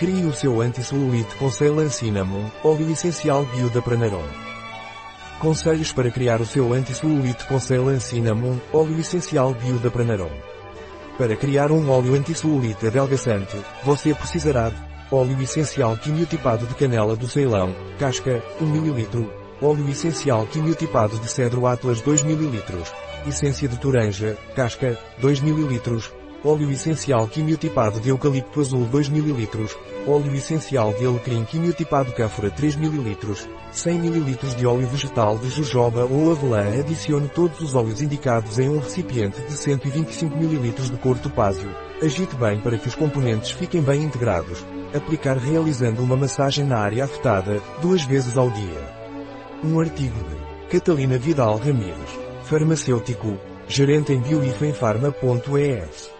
Crie o seu anti-celulite com Ceylan Cinnamon, óleo essencial bio da Pranarom. Conselhos para criar o seu anti-celulite com Ceylan Cinnamon, óleo essencial bio da Pranarom. Para criar um óleo anti-celulite adelgaçante, você precisará de óleo essencial quimiotipado de canela do Ceilão, casca, 1 ml, óleo essencial quimiotipado de cedro Atlas 2 ml, essência de toranja, casca, 2 ml, óleo essencial quimiotipado de eucalipto azul 2 ml, óleo essencial de alecrim quimiotipado cáfora 3 ml, 100 ml de óleo vegetal de jojoba ou avelã adicione todos os óleos indicados em um recipiente de 125 ml de cor topázio. Agite bem para que os componentes fiquem bem integrados. Aplicar realizando uma massagem na área afetada, duas vezes ao dia. Um artigo de Catalina Vidal Ramírez, farmacêutico, gerente em bioifenfarma.es.